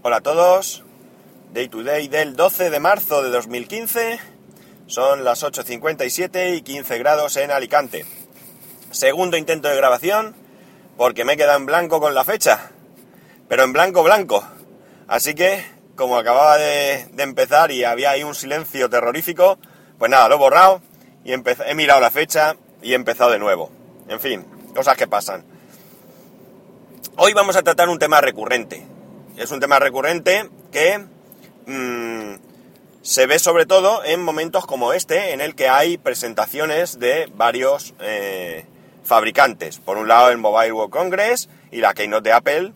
Hola a todos. Day to day del 12 de marzo de 2015. Son las 8.57 y 15 grados en Alicante. Segundo intento de grabación porque me he quedado en blanco con la fecha. Pero en blanco blanco. Así que, como acababa de, de empezar y había ahí un silencio terrorífico, pues nada, lo he borrado y he mirado la fecha y he empezado de nuevo. En fin, cosas que pasan. Hoy vamos a tratar un tema recurrente. Es un tema recurrente que mmm, se ve sobre todo en momentos como este, en el que hay presentaciones de varios eh, fabricantes. Por un lado el Mobile World Congress y la Keynote de Apple,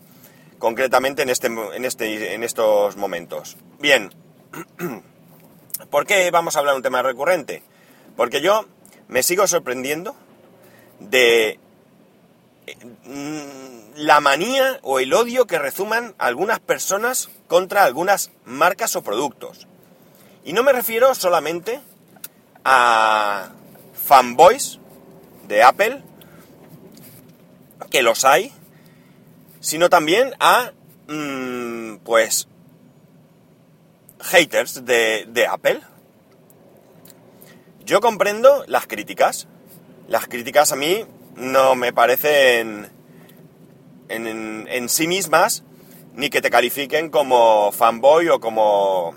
concretamente en, este, en, este, en estos momentos. Bien, ¿por qué vamos a hablar de un tema recurrente? Porque yo me sigo sorprendiendo de mm, la manía o el odio que rezuman algunas personas contra algunas marcas o productos. Y no me refiero solamente a fanboys de Apple, que los hay, sino también a, mmm, pues, haters de Apple. Yo comprendo las críticas. Las críticas a mí no me parecen en, sí mismas ni que te califiquen como fanboy o como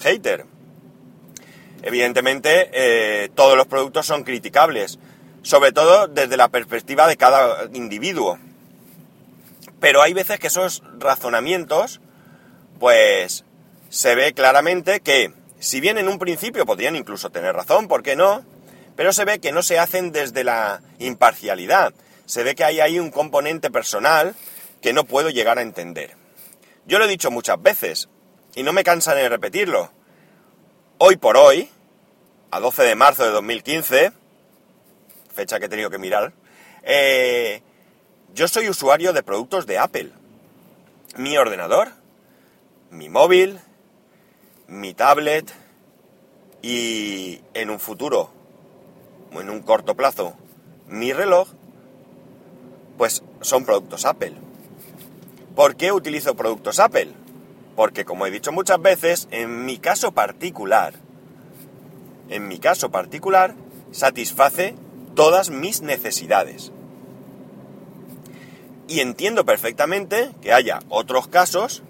hater. Evidentemente, eh, todos los productos son criticables, sobre todo desde la perspectiva de cada individuo. Pero hay veces que esos razonamientos, pues, se ve claramente que si bien en un principio podrían incluso tener razón, ¿por qué no? Pero se ve que no se hacen desde la imparcialidad. Se ve que hay ahí un componente personal que no puedo llegar a entender. Yo lo he dicho muchas veces, y no me cansan de repetirlo. Hoy por hoy, a 12 de marzo de 2015, fecha que he tenido que mirar, eh, yo soy usuario de productos de Apple. Mi ordenador, mi móvil, mi tablet y en un futuro, en un corto plazo, mi reloj, pues son productos Apple. ¿Por qué utilizo productos Apple? Porque como he dicho muchas veces, en mi caso particular, en mi caso particular, satisface todas mis necesidades. Y entiendo perfectamente que haya otros casos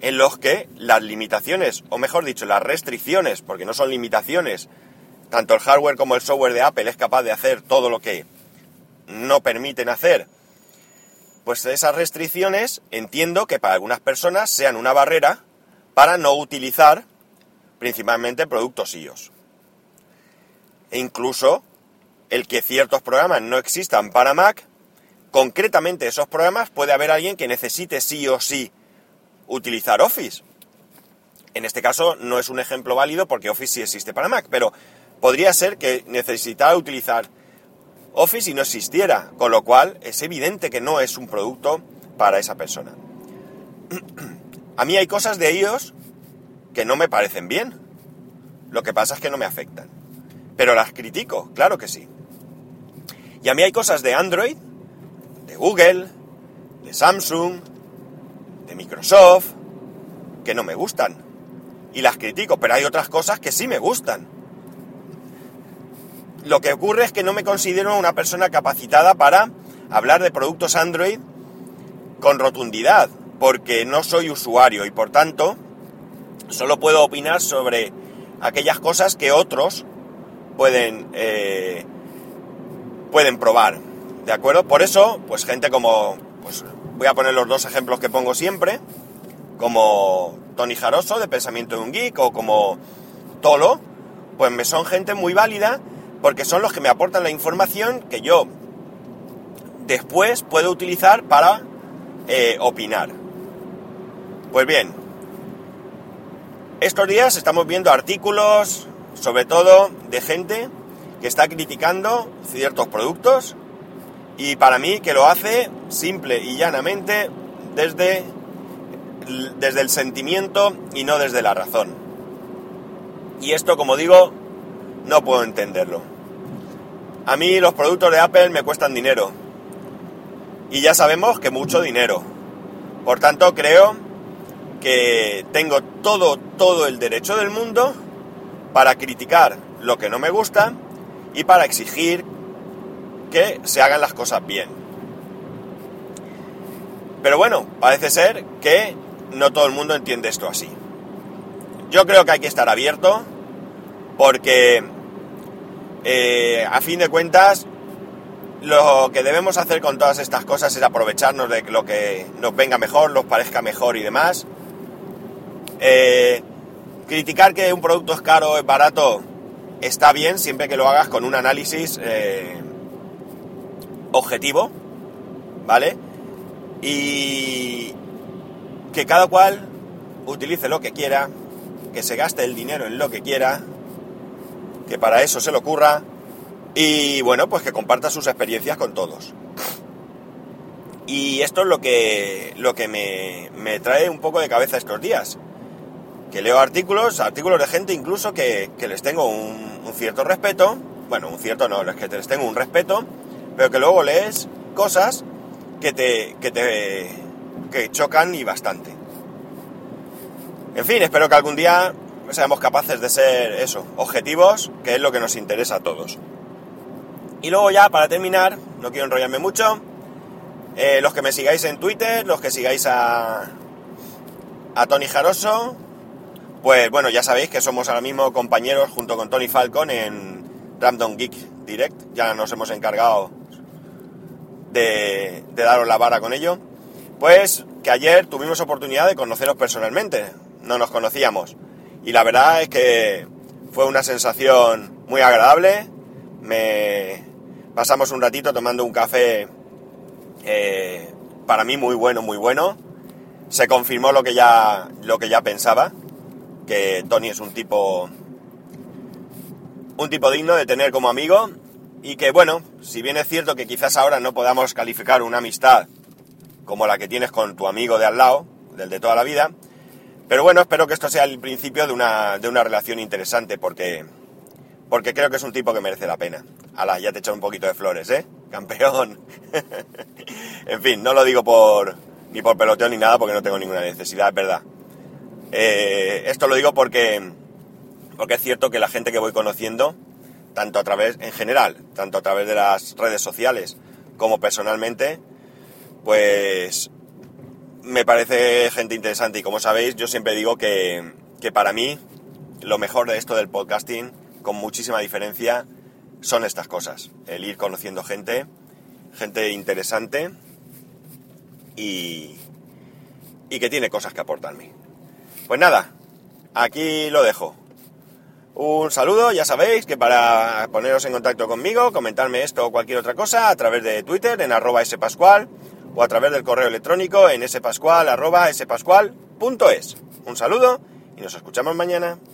en los que las limitaciones, o mejor dicho, las restricciones, porque no son limitaciones, tanto el hardware como el software de Apple es capaz de hacer todo lo que no permiten hacer, pues esas restricciones entiendo que para algunas personas sean una barrera para no utilizar principalmente productos iOS. E incluso el que ciertos programas no existan para Mac, concretamente esos programas puede haber alguien que necesite sí o sí utilizar Office. En este caso no es un ejemplo válido porque Office sí existe para Mac, pero podría ser que necesitara utilizar Office y no existiera, con lo cual es evidente que no es un producto para esa persona. A mí hay cosas de iOS que no me parecen bien. Lo que pasa es que no me afectan. Pero las critico, claro que sí. Y a mí hay cosas de Android, de Google, de Samsung, de Microsoft, que no me gustan. Y las critico, pero hay otras cosas que sí me gustan. Lo que ocurre es que no me considero una persona capacitada para hablar de productos Android con rotundidad, porque no soy usuario y por tanto solo puedo opinar sobre aquellas cosas que otros pueden, eh, pueden probar. ¿De acuerdo? Por eso, pues gente como, pues voy a poner los dos ejemplos que pongo siempre, como Tony Jaroso de Pensamiento de un Geek o como Tolo, pues me son gente muy válida porque son los que me aportan la información que yo después puedo utilizar para eh, opinar. Pues bien, estos días estamos viendo artículos, sobre todo de gente que está criticando ciertos productos y para mí que lo hace simple y llanamente desde, desde el sentimiento y no desde la razón. Y esto, como digo, no puedo entenderlo. A mí los productos de Apple me cuestan dinero. Y ya sabemos que mucho dinero. Por tanto, creo que tengo todo, todo el derecho del mundo para criticar lo que no me gusta y para exigir que se hagan las cosas bien. Pero bueno, parece ser que no todo el mundo entiende esto así. Yo creo que hay que estar abierto porque eh, a fin de cuentas lo que debemos hacer con todas estas cosas es aprovecharnos de lo que nos venga mejor, nos parezca mejor y demás. Eh, criticar que un producto es caro o es barato está bien siempre que lo hagas con un análisis eh, objetivo, ¿vale? Y que cada cual utilice lo que quiera, que se gaste el dinero en lo que quiera, que para eso se le ocurra y bueno, pues que comparta sus experiencias con todos. Y esto es lo que, lo que me, trae un poco de cabeza estos días. Que leo artículos, artículos de gente incluso que, les tengo un, cierto respeto. Bueno, un cierto no, es que les tengo un respeto, pero que luego lees cosas que te, que te que chocan y bastante. En fin, espero que algún día seamos capaces de ser eso, objetivos, que es lo que nos interesa a todos. Y luego ya, para terminar, no quiero enrollarme mucho, eh, los que me sigáis en Twitter, los que sigáis a, a Tony Jaroso, pues bueno, ya sabéis que somos ahora mismo compañeros junto con Tony Falcon en Random Geek Direct, ya nos hemos encargado de, de daros la vara con ello. Pues que ayer tuvimos oportunidad de conoceros personalmente, no nos conocíamos. Y la verdad es que fue una sensación muy agradable. Me, pasamos un ratito tomando un café eh, para mí muy bueno, muy bueno. Se confirmó lo que ya, lo que ya pensaba, que Tony es un tipo, un tipo digno de tener como amigo y que bueno, si bien es cierto que quizás ahora no podamos calificar una amistad como la que tienes con tu amigo de al lado, del de toda la vida, pero bueno, espero que esto sea el principio de una, de una relación interesante porque porque creo que es un tipo que merece la pena. Ala, ya te he echado un poquito de flores, ¿eh? Campeón. en fin, no lo digo por ni por peloteo ni nada porque no tengo ninguna necesidad, es verdad. Eh, esto lo digo porque, porque es cierto que la gente que voy conociendo, tanto a través, en general, tanto a través de las redes sociales como personalmente, pues me parece gente interesante y como sabéis yo siempre digo que, que para mí lo mejor de esto del podcasting con muchísima diferencia son estas cosas. El ir conociendo gente, gente interesante y, y que tiene cosas que aportarme. Pues nada, aquí lo dejo. Un saludo, ya sabéis que para poneros en contacto conmigo, comentarme esto o cualquier otra cosa a través de Twitter en arroba spascual o a través del correo electrónico en spascual.es. Un saludo y nos escuchamos mañana.